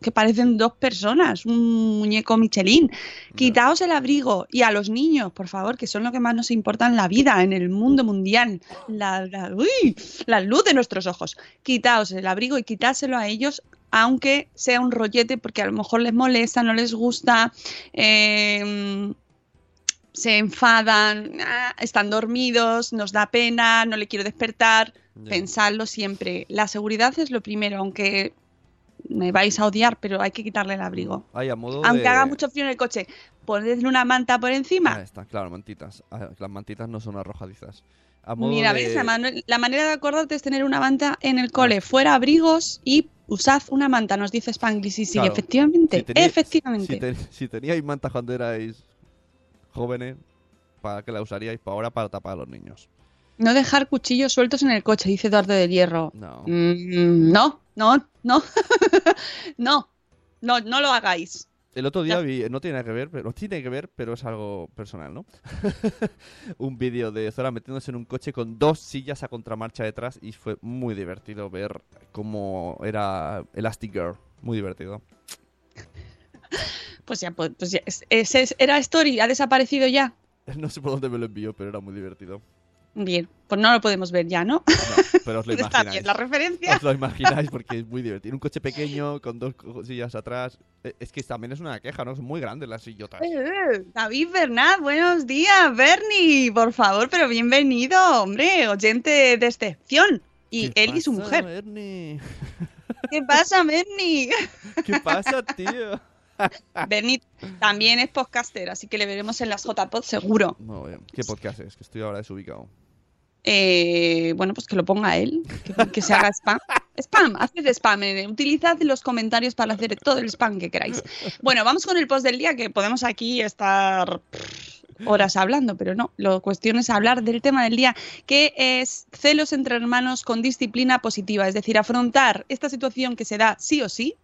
que parecen dos personas, un muñeco Michelin. Quitaos el abrigo y a los niños, por favor, que son lo que más nos importa en la vida, en el mundo mundial, la, la- uy, la luz de nuestros ojos. Quitaos el abrigo y quitárselo a ellos, aunque sea un rollete, porque a lo mejor les molesta, no les gusta. eh, se enfadan, ah, están dormidos, nos da pena, no le quiero despertar. Pensadlo siempre. La seguridad es lo primero, aunque me vais a odiar, pero hay que quitarle el abrigo. Ay, a modo Aunque de- haga mucho frío en el coche, ponedle una manta por Ahí encima. está, claro, mantitas. Ah, Las mantitas no son arrojadizas. A modo Mira, de- ¿ves? La, manera de acordarte es tener una manta en el cole, fuera abrigos y usad una manta, nos dice Spanglish. Sí, sí, Claro. efectivamente, Si teníais- efectivamente. Si, si teníais mantas cuando erais jóvenes, ¿para qué la usaríais? Para ahora para tapar a los niños. No dejar cuchillos sueltos en el coche, dice Eduardo del Hierro. No. Mm, no, no, no. no, no, no lo hagáis. El otro día Ya. vi, no tiene nada que ver, pero tiene que ver, pero es algo personal, ¿no? un vídeo de Zora metiéndose en un coche con dos sillas a contramarcha detrás y fue muy divertido ver cómo era Elastic Girl. Muy divertido. Pues ya, pues, pues ya, es- ese es- era Story, ha desaparecido ya. No sé por dónde me lo envió, pero era muy divertido. Bien, pues no lo podemos ver ya, ¿no? No, pero os lo Está imagináis. bien la referencia. Os lo imagináis porque es muy divertido. Un coche pequeño con dos sillas atrás. Eh, Es que también es una queja, ¿no? Son muy grandes las sillotas. Eh, David Bernat, buenos días, Bernie, por favor, pero bienvenido, hombre, oyente de excepción. Y ¿Qué él y su mujer. Bernie? ¿Qué pasa, Bernie? ¿Qué pasa, tío? Bernie también es podcaster, así que le veremos en las JPod seguro. No, bien. ¿Qué podcast es? Que estoy ahora desubicado. Eh, bueno, pues que lo ponga él, que, que se haga spam. Spam, haced spam, eh, utilizad los comentarios para hacer todo el spam que queráis. Bueno, vamos con el post del día, que podemos aquí estar horas hablando, pero no, la cuestión es hablar del tema del día, que es celos entre hermanos con disciplina positiva, es decir, afrontar esta situación que se da sí o sí,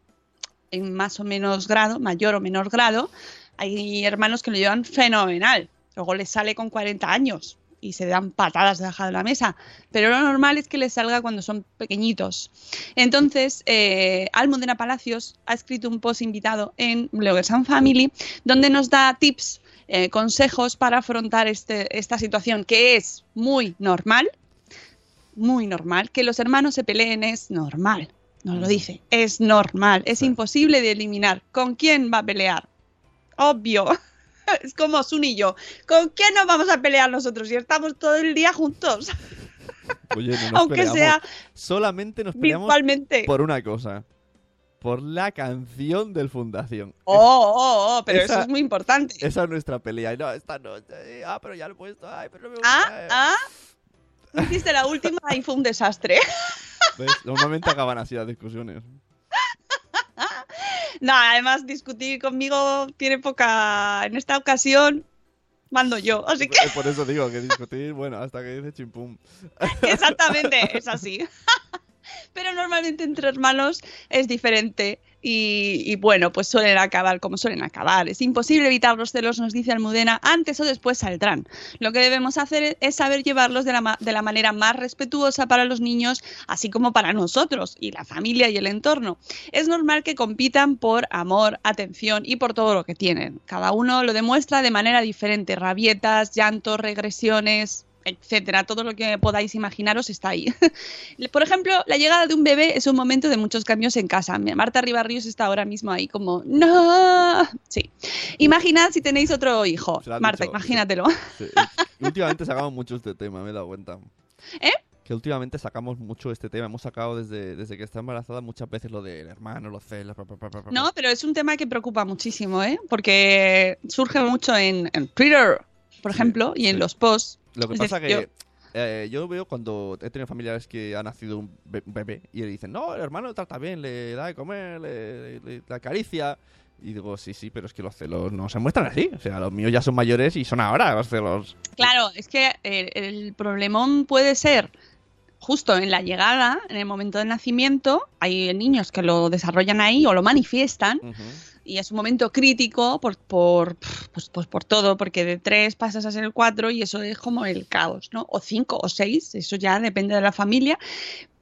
en más o menos grado, mayor o menor grado. Hay hermanos que lo llevan fenomenal, luego les sale con 40 años y se dan patadas debajo de la mesa, pero lo normal es que les salga cuando son pequeñitos. Entonces, eh, Almudena Palacios ha escrito un post invitado en Bloggers and Family donde nos da tips, eh, consejos para afrontar este- esta situación que es muy normal, muy normal. Que los hermanos se peleen es normal, nos lo dice, es normal, es imposible de eliminar. ¿Con quién va a pelear? Obvio. Es como Sun y yo. ¿Con quién nos vamos a pelear nosotros si estamos todo el día juntos? Oye, no nos Aunque peleamos. sea Solamente nos peleamos por una cosa. Por la canción del Fundación. Oh, oh, oh, pero Esa- eso es muy importante. Esa es nuestra pelea. Y no, esta noche. eh, Ah, pero ya lo he puesto. Ay, pero no me gusta. Ah, eh. ah. Hiciste la última y fue un desastre. ¿Ves? Normalmente acaban así las discusiones. No, además discutir conmigo tiene poca. En esta ocasión mando yo. Así que Por eso digo que discutir, bueno, hasta que dice chimpum. exactamente es así. Pero normalmente entre hermanos es diferente. Y, bueno, pues suelen acabar como suelen acabar. Es imposible evitar los celos, nos dice Almudena, antes o después saldrán. Lo que debemos hacer es saber llevarlos de la, de la manera más respetuosa para los niños, así como para nosotros y la familia y el entorno. Es normal que compitan por amor, atención y por todo lo que tienen. Cada uno lo demuestra de manera diferente. Rabietas, llantos, regresiones, etcétera. Todo lo que podáis imaginaros está ahí. Por ejemplo, la llegada de un bebé es un momento de muchos cambios en casa. Marta Ribarrios está ahora mismo ahí como, no. Sí. Imaginad si tenéis otro hijo. Marta, dicho. imagínatelo. Sí, Últimamente sacamos mucho este tema, me he dado cuenta. ¿Eh? Que últimamente sacamos mucho este tema. Hemos sacado desde, desde que está embarazada muchas veces lo del hermano, los celos. pa, pa, pa, pa, pa. No, pero es un tema que preocupa muchísimo, ¿eh? Porque surge mucho en, en Twitter, por Sí, ejemplo, y en sí. los posts. Lo que Es pasa decir, que eh, yo veo cuando he tenido familiares que ha nacido un be- un bebé y le dicen, no, el hermano trata bien, le da de comer, le, le- le acaricia. Y digo, sí, sí, pero es que los celos no se muestran así. O sea, los míos ya son mayores y son ahora los celos. Claro, es que el, el problemón puede ser justo en la llegada, en el momento del nacimiento. Hay niños que lo desarrollan ahí o lo manifiestan. Y es un momento crítico por, por, pues, pues por todo, porque de tres pasas a ser el cuatro y eso es como el caos, ¿no? O cinco o seis, eso ya depende de la familia.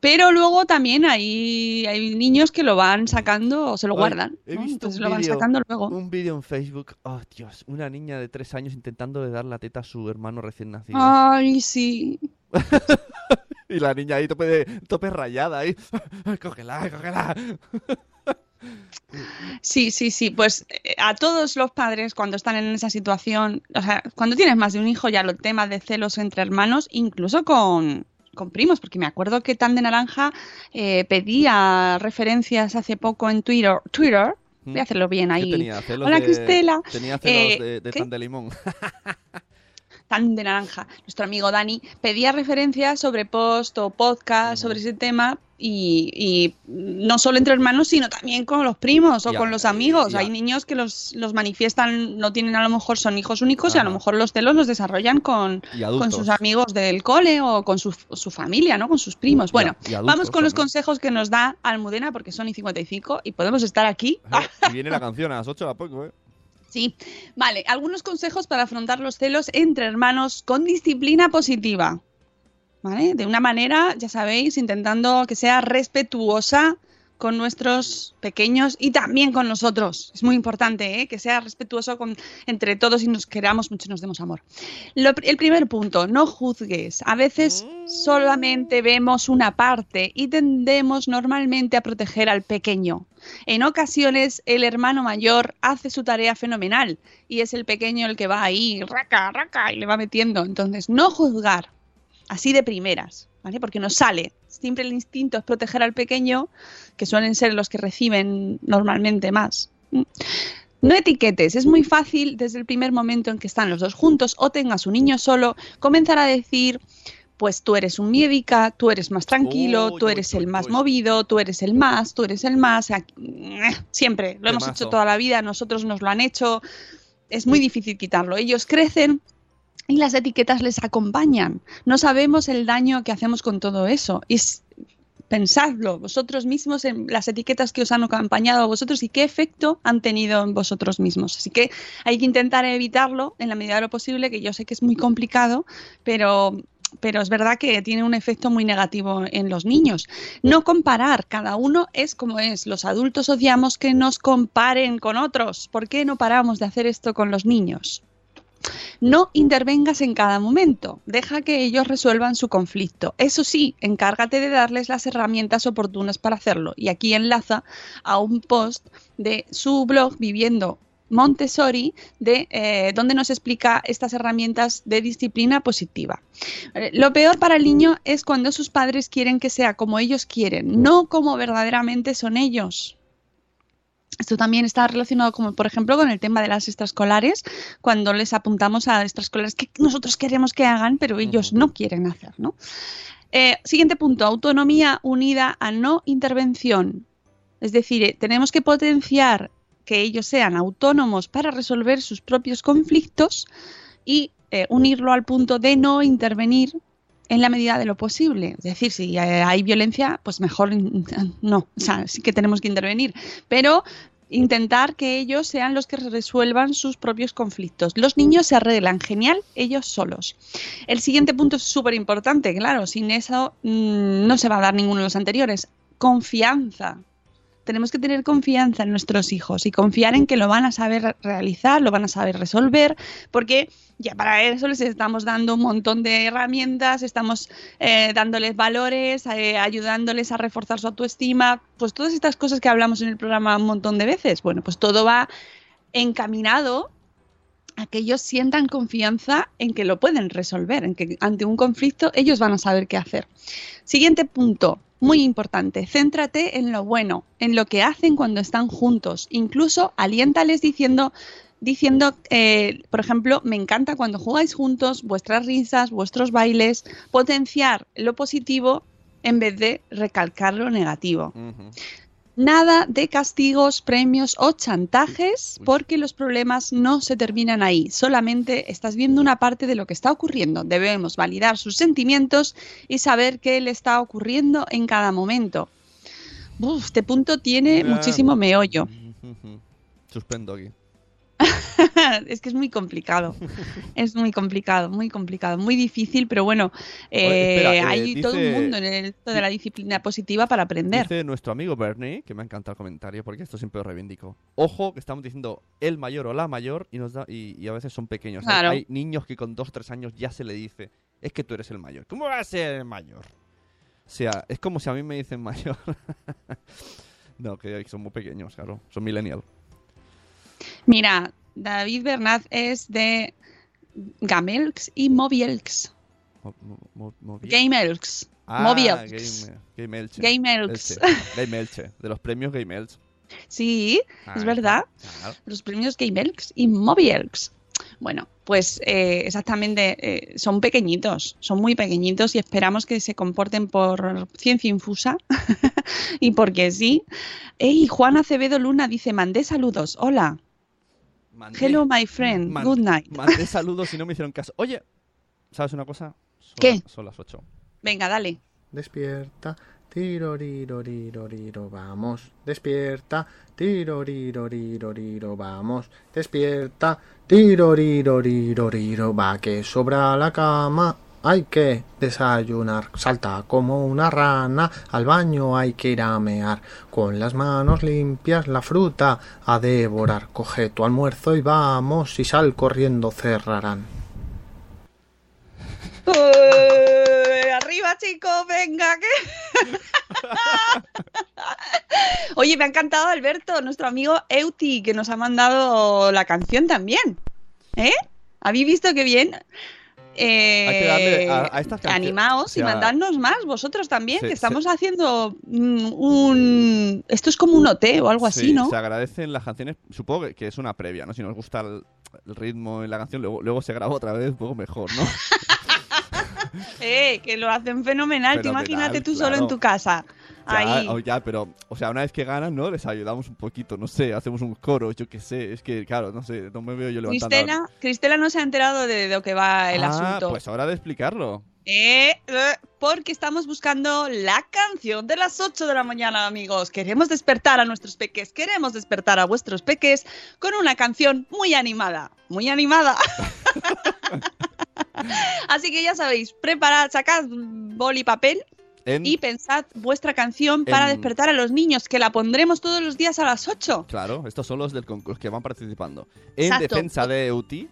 Pero luego también hay, hay niños que lo van sacando o se lo guardan. he ¿no? visto Entonces un lo van vídeo- sacando luego. Un vídeo en Facebook. Oh, Dios. Una niña de tres años intentando dar la teta a su hermano recién nacido. Ay, sí. Y la niña ahí tope, de, tope rayada ahí. cógela, cógela. Sí, sí, sí. Pues eh, a todos los padres cuando están en esa situación, o sea, cuando tienes más de un hijo, ya los temas de celos entre hermanos, incluso con, con primos, porque me acuerdo que Tan de Naranja eh, pedía referencias hace poco en Twitter. Twitter, voy a hacerlo bien ¿Qué ahí. tenía? ¿Celos Hola, de- Cristela. Tenía celos Eh, de, de tan de limón. Tan de Naranja, nuestro amigo Dani, pedía referencias sobre post o podcast sobre ese tema. Y, y no solo entre hermanos, sino también con los primos o con los amigos. Hay niños que los, los manifiestan, no tienen a lo mejor, son hijos únicos y a lo mejor los celos los desarrollan con, con sus amigos del cole o con su, su familia, ¿no? Con sus primos. Bueno, adultos vamos con los también. consejos que nos da Almudena porque son y 55 y podemos estar aquí. y viene la canción a las 8 a poco, ¿eh? Sí, vale, algunos consejos para afrontar los celos entre hermanos con disciplina positiva. ¿Vale? De una manera, ya sabéis, intentando que sea respetuosa con nuestros pequeños y también con nosotros. Es muy importante ¿eh? que sea respetuoso con, entre todos y nos queramos mucho y nos demos amor. El primer punto, no juzgues. A veces solamente vemos una parte y tendemos normalmente a proteger al pequeño. En ocasiones el hermano mayor hace su tarea fenomenal y es el pequeño el que va ahí, raca, raca, y le va metiendo. Entonces, no juzgar así de primeras, ¿vale? Porque nos sale. Siempre el instinto es proteger al pequeño, que suelen ser los que reciben normalmente más. No etiquetes, es muy fácil desde el primer momento en que están los dos juntos o tengas un niño solo, comenzar a decir, pues tú eres un miedica, tú eres más tranquilo, Uy, tú eres el más movido, tú eres el más, tú eres el más, sea, siempre, lo hemos hecho toda la vida, nosotros nos lo han hecho, es muy difícil quitarlo. Ellos crecen y las etiquetas les acompañan. No sabemos el daño que hacemos con todo eso. Y pensadlo vosotros mismos en las etiquetas que os han acompañado a vosotros y qué efecto han tenido en vosotros mismos. Así que hay que intentar evitarlo en la medida de lo posible, que yo sé que es muy complicado, pero pero es verdad que tiene un efecto muy negativo en los niños. No comparar, cada uno es como es. Los adultos odiamos que nos comparen con otros. ¿Por qué no paramos de hacer esto con los niños? No intervengas en cada momento, deja que ellos resuelvan su conflicto. Eso sí, encárgate de darles las herramientas oportunas para hacerlo. Y aquí enlaza a un post de su blog Viviendo Montessori, de, eh, donde nos explica estas herramientas de disciplina positiva. Eh, Lo peor para el niño es cuando sus padres quieren que sea como ellos quieren, no como verdaderamente son ellos. Esto también está relacionado, como por ejemplo, con el tema de las extraescolares, cuando les apuntamos a extraescolares que nosotros queremos que hagan, pero ellos no quieren hacer, ¿no? Eh, siguiente punto, autonomía unida a no intervención. Es decir, eh, tenemos que potenciar que ellos sean autónomos para resolver sus propios conflictos y eh, unirlo al punto de no intervenir en la medida de lo posible. Es decir, si hay violencia, pues mejor no, o sea, sí que tenemos que intervenir, pero intentar que ellos sean los que resuelvan sus propios conflictos. Los niños se arreglan genial ellos solos. El siguiente punto es súper importante, claro, sin eso mm, no se va a dar ninguno de los anteriores. Confianza. Tenemos que tener confianza en nuestros hijos y confiar en que lo van a saber realizar, lo van a saber resolver, porque ya para eso les estamos dando un montón de herramientas, estamos eh, dándoles valores, eh, ayudándoles a reforzar su autoestima, pues todas estas cosas que hablamos en el programa un montón de veces. Bueno, pues todo va encaminado a que ellos sientan confianza en que lo pueden resolver, en que ante un conflicto ellos van a saber qué hacer. Siguiente punto, muy importante, céntrate en lo bueno, en lo que hacen cuando están juntos. Incluso aliéntales diciendo, diciendo, eh, por ejemplo, me encanta cuando jugáis juntos, vuestras risas, vuestros bailes, potenciar lo positivo en vez de recalcar lo negativo. Nada de castigos, premios o chantajes porque los problemas no se terminan ahí. Solamente estás viendo una parte de lo que está ocurriendo. Debemos validar sus sentimientos y saber qué le está ocurriendo en cada momento. Uf, este punto tiene muchísimo meollo. Suspendo aquí. es que es muy complicado. Es muy complicado, muy complicado, muy difícil, pero bueno, eh, espera, eh, hay todo un dice- mundo en el esto de la disciplina positiva para aprender. Dice nuestro amigo Bernie, que me ha encantado el comentario porque esto siempre lo reivindico. Ojo, que estamos diciendo el mayor o la mayor y, nos da, y, y a veces son pequeños. Hay- Claro. Hay, niños que con dos o tres años ya se le dice, es que tú eres el mayor. ¿Cómo vas a ser el mayor? O sea, es como si a mí me dicen mayor. no, que son muy pequeños, claro. Son millennial. Mira, David Bernat es de Gamelx y Mobielx. Mo- mo- Gamelx. Ah, Mobielx. Gamelx. De los premios Game Elche. Sí, Ah, es verdad. claro. Los premios Gamelx y Mobielx. Bueno, pues eh, exactamente, eh, son pequeñitos, son muy pequeñitos y esperamos que se comporten por ciencia infusa y porque sí. Ey, Juan Acevedo Luna dice, mandé saludos, hola, Mandé- hello my friend, man- good night. Mandé saludos y no me hicieron caso. Oye, ¿sabes una cosa? Son ¿Qué? son las 8. Venga, dale. Despierta, tiroriroriroriro, vamos. Despierta, tiroriroriroriro, vamos. Despierta, tiroriroriroriro, va que sobra la cama. Hay que desayunar, salta como una rana, al baño hay que ir a mear, con las manos limpias la fruta a devorar, coge tu almuerzo y vamos, si sal corriendo cerrarán. Arriba chicos, venga, que... Oye, me ha encantado Alberto, nuestro amigo Euti, que nos ha mandado la canción también. ¿Eh? ¿Habéis visto qué bien? Eh, Hay que darle a- a estas cancio- animaos o sea- y mandadnos más vosotros también, Se- que se- estamos haciendo mm, un... Esto es como un OT o algo así, Sí, ¿no? Se agradecen las canciones, supongo que- es una previa, ¿no? Si nos gusta el, el ritmo y la canción, luego, luego se graba otra vez un poco mejor, ¿no? Eh, que lo hacen fenomenal. Tú Fenomenal, imagínate tú solo en tu casa. Ya, Ahí. ya, pero, o sea, una vez que ganan, ¿no? Les ayudamos un poquito, no sé, hacemos un coro, yo qué sé, es que, claro, no sé, no me veo yo levantando. Cristela, Cristela no se ha enterado de, de lo que va el ah, asunto. pues ahora de explicarlo. Eh, eh, porque estamos buscando la canción de las 8 de la mañana, amigos. Queremos despertar a nuestros peques, queremos despertar a vuestros peques con una canción muy animada. Muy animada. Así que ya sabéis, preparad, sacad boli y papel En, y pensad vuestra canción para En- despertar a los niños, que la pondremos todos los días a las 8. Claro, estos son los del concurso que van participando. En Exacto. defensa de Euti,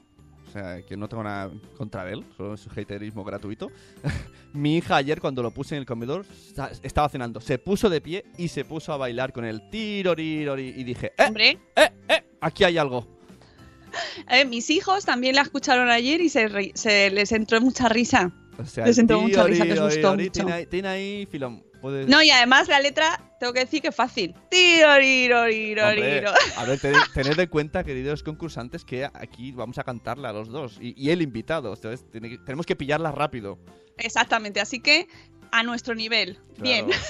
o sea, que no tengo nada contra él, solo es haterismo gratuito. Mi hija ayer cuando lo puse en el comedor esta- estaba cenando, se puso de pie y se puso a bailar con el tirorirori y dije, eh, Hombre, eh, eh, aquí hay algo. eh, mis hijos también la escucharon ayer y se, se les entró mucha risa. O sea, Les el entró mucha risa, les gustó mucho. Tiene ahí, filón. No, y además la letra, tengo que decir que es fácil. Tiroriroririroriro. Hombre, a ver, tened, tened en cuenta, queridos concursantes, que aquí vamos a cantarla a los dos. Y, y el invitado. Entonces, tiene tenemos que pillarla rápido. Exactamente, así que a nuestro nivel. Bien.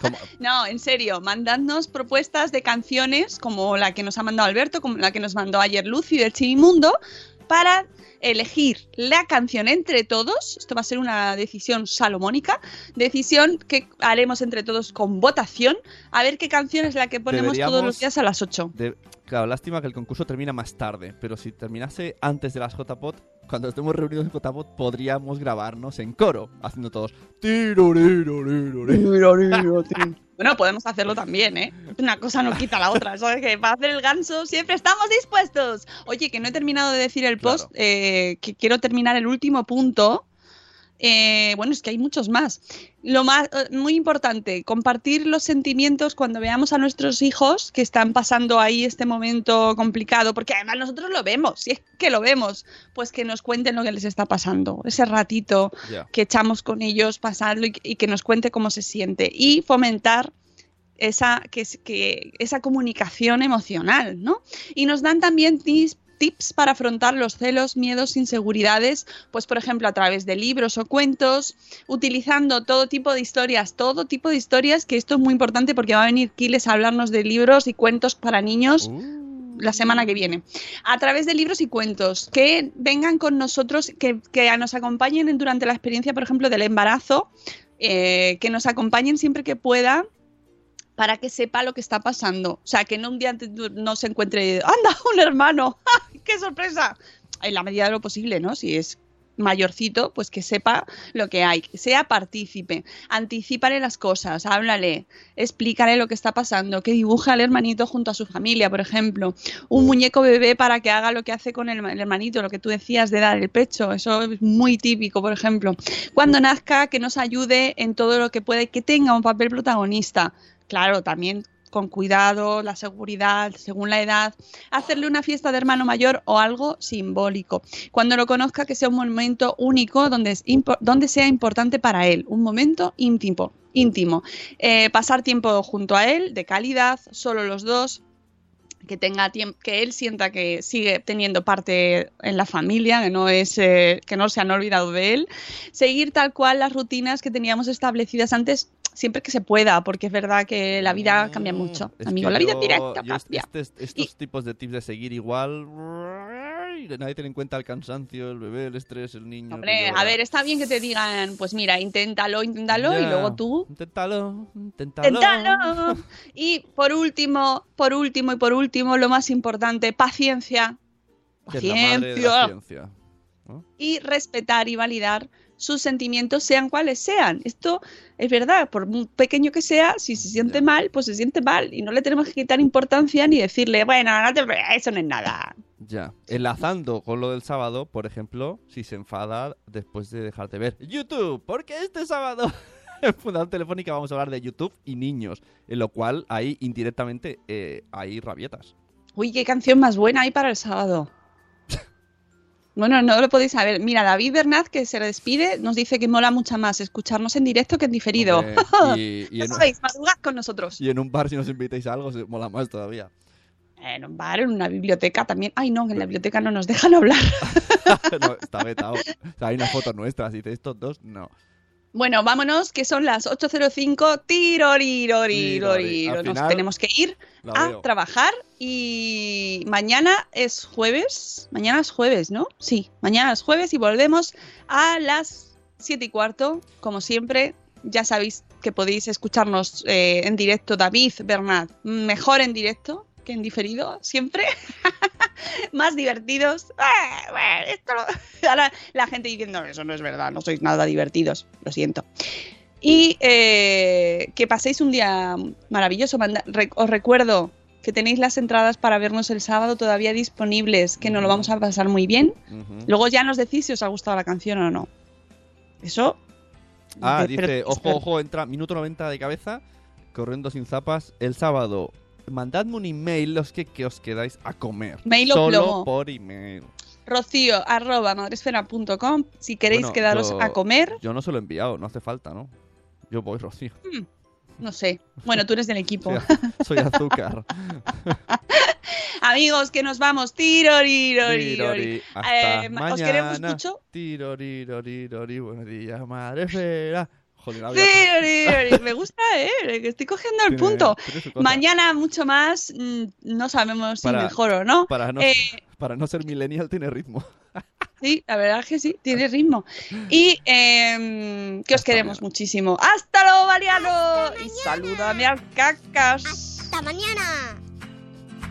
No, en serio, mandadnos propuestas de canciones como la que nos ha mandado Alberto, como la que nos mandó ayer Lucy del Chimimundo, para elegir la canción entre todos. Esto va a ser una decisión salomónica, decisión que haremos entre todos con votación, a ver qué canción es la que ponemos todos los días a las 8. de- claro, lástima que el concurso termina más tarde. Pero si terminase antes de las JPOT, cuando estemos reunidos en JPOT, podríamos grabarnos en coro, haciendo todos. Bueno, podemos hacerlo también, ¿eh? Una cosa no quita la otra. Eso es que para hacer el ganso siempre estamos dispuestos. Oye, que no he terminado de decir el post, Claro. eh, que quiero terminar el último punto Eh, bueno, es que hay muchos más. Lo más, eh, muy importante, compartir los sentimientos cuando veamos a nuestros hijos que están pasando ahí este momento complicado, porque además nosotros lo vemos, si es que lo vemos, pues que nos cuenten lo que les está pasando, ese ratito que echamos con ellos, pasarlo y, y que nos cuente cómo se siente y fomentar esa, que, que- esa comunicación emocional, ¿no? Y nos dan también tis- tips para afrontar los celos, miedos, inseguridades, pues por ejemplo a través de libros o cuentos, utilizando todo tipo de historias, todo tipo de historias, que esto es muy importante porque va a venir Kiles a hablarnos de libros y cuentos para niños Uh, la semana que viene. A través de libros y cuentos, que vengan con nosotros, que, que nos acompañen durante la experiencia, por ejemplo, del embarazo, eh, que nos acompañen siempre que pueda para que sepa lo que está pasando. O sea, que no un día antes no se encuentre, anda, un hermano, ¡Ah, ¡qué sorpresa! En la medida de lo posible, ¿no? Si es mayorcito, pues que sepa lo que hay, que sea partícipe, anticípale las cosas, háblale, explícale lo que está pasando, que dibuje al hermanito junto a su familia, por ejemplo, un muñeco bebé para que haga lo que hace con el hermanito, lo que tú decías de dar el pecho, eso es muy típico, por ejemplo. Cuando nazca, que nos ayude en todo lo que puede, que tenga un papel protagonista. Claro, también con cuidado, la seguridad, según la edad, hacerle una fiesta de hermano mayor o algo simbólico. Cuando lo conozca, que sea un momento único donde, es donde sea importante para él, un momento íntimo. íntimo. Eh, pasar tiempo junto a él, de calidad, solo los dos, que tenga que él sienta que sigue teniendo parte en la familia, que no es, eh, que no se han olvidado de él, seguir tal cual las rutinas que teníamos establecidas antes, siempre que se pueda, porque es verdad que la vida cambia mucho, Mm, es amigo, la vida yo- directa yo cambia. este- estos tipos de tips de seguir igual. Nadie tiene en cuenta el cansancio, el bebé, el estrés, el niño. Hombre, a ver, está bien que te digan, pues mira, inténtalo, inténtalo, y luego tú Inténtalo, inténtalo. Inténtalo. Y por último, por último y por último, lo más importante, paciencia. Que es la madre de la Paciencia. ciencia. Y respetar y validar sus sentimientos, sean cuales sean. Esto es verdad, por muy pequeño que sea, si se siente mal, pues se siente mal. Y no le tenemos que quitar importancia ni decirle, bueno, no te... eso no es nada. Ya. Enlazando con lo del sábado, por ejemplo, si se enfada después de dejar de ver YouTube, porque este sábado en Fundación Telefónica vamos a hablar de YouTube y niños, en lo cual ahí indirectamente eh, hay rabietas. Uy, qué canción más buena hay para el sábado. Bueno, no lo podéis saber. Mira, David Bernat, que se despide, nos dice que mola mucho más escucharnos en directo que en diferido. Hombre, y, y Ya en, sabéis, madrugad con nosotros. y en un bar si nos invitáis a algo se mola más todavía. En un bar, en una biblioteca también. Ay, no, en la biblioteca no nos dejan hablar. no, está vetado. O sea, hay una foto nuestra, si te estos dos, no. Bueno, vámonos, que son las 8.05. Tiroriroriririro. Tirori. Al Nos tenemos que ir a trabajar y mañana es jueves. Mañana es jueves, ¿no? Sí, mañana es jueves y volvemos a las 7 y cuarto, como siempre. Ya sabéis que podéis escucharnos eh, en directo, David, Bernat, mejor en directo que en diferido, siempre. Más divertidos. Ah, esto lo- Ahora la gente diciendo, eso no es verdad, no sois nada divertidos, lo siento. Y eh, que paséis un día maravilloso. Os recuerdo que tenéis las entradas para vernos el sábado todavía disponibles, que nos lo vamos a pasar muy bien. Luego ya nos decís si os ha gustado la canción o no. Eso. Ah, pero- dice, ojo, ojo, entra minuto 90 de cabeza, corriendo sin zapas, el sábado. Mandadme un email los que, que os quedáis a comer. Mail o Solo plomo. por email. Rocío arroba madresfera.com si queréis Bueno, quedaros yo- a comer. Yo no se lo he enviado, no hace falta, ¿no? Yo voy, Rocío. No sé. Bueno, tú eres del equipo. Soy, soy azúcar. Amigos, que nos vamos. Tirorirori. Tirori, hasta Eh, mañana. os queremos mucho. Tirorirori, buenos días, madre fera. Joder, había- Tirorirori. Me gusta, ¿eh? Que estoy cogiendo el punto. Mañana mucho más. mm, No sabemos si mejor o no. Para no, Eh, para no ser millennial tiene ritmo. Sí, la verdad es que sí, tiene ritmo. Y em, que os Hasta queremos mañana. muchísimo. ¡Hasta luego, Mariano! Y salúdame al cacas. ¡Hasta mañana!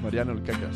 Mariano el cacas.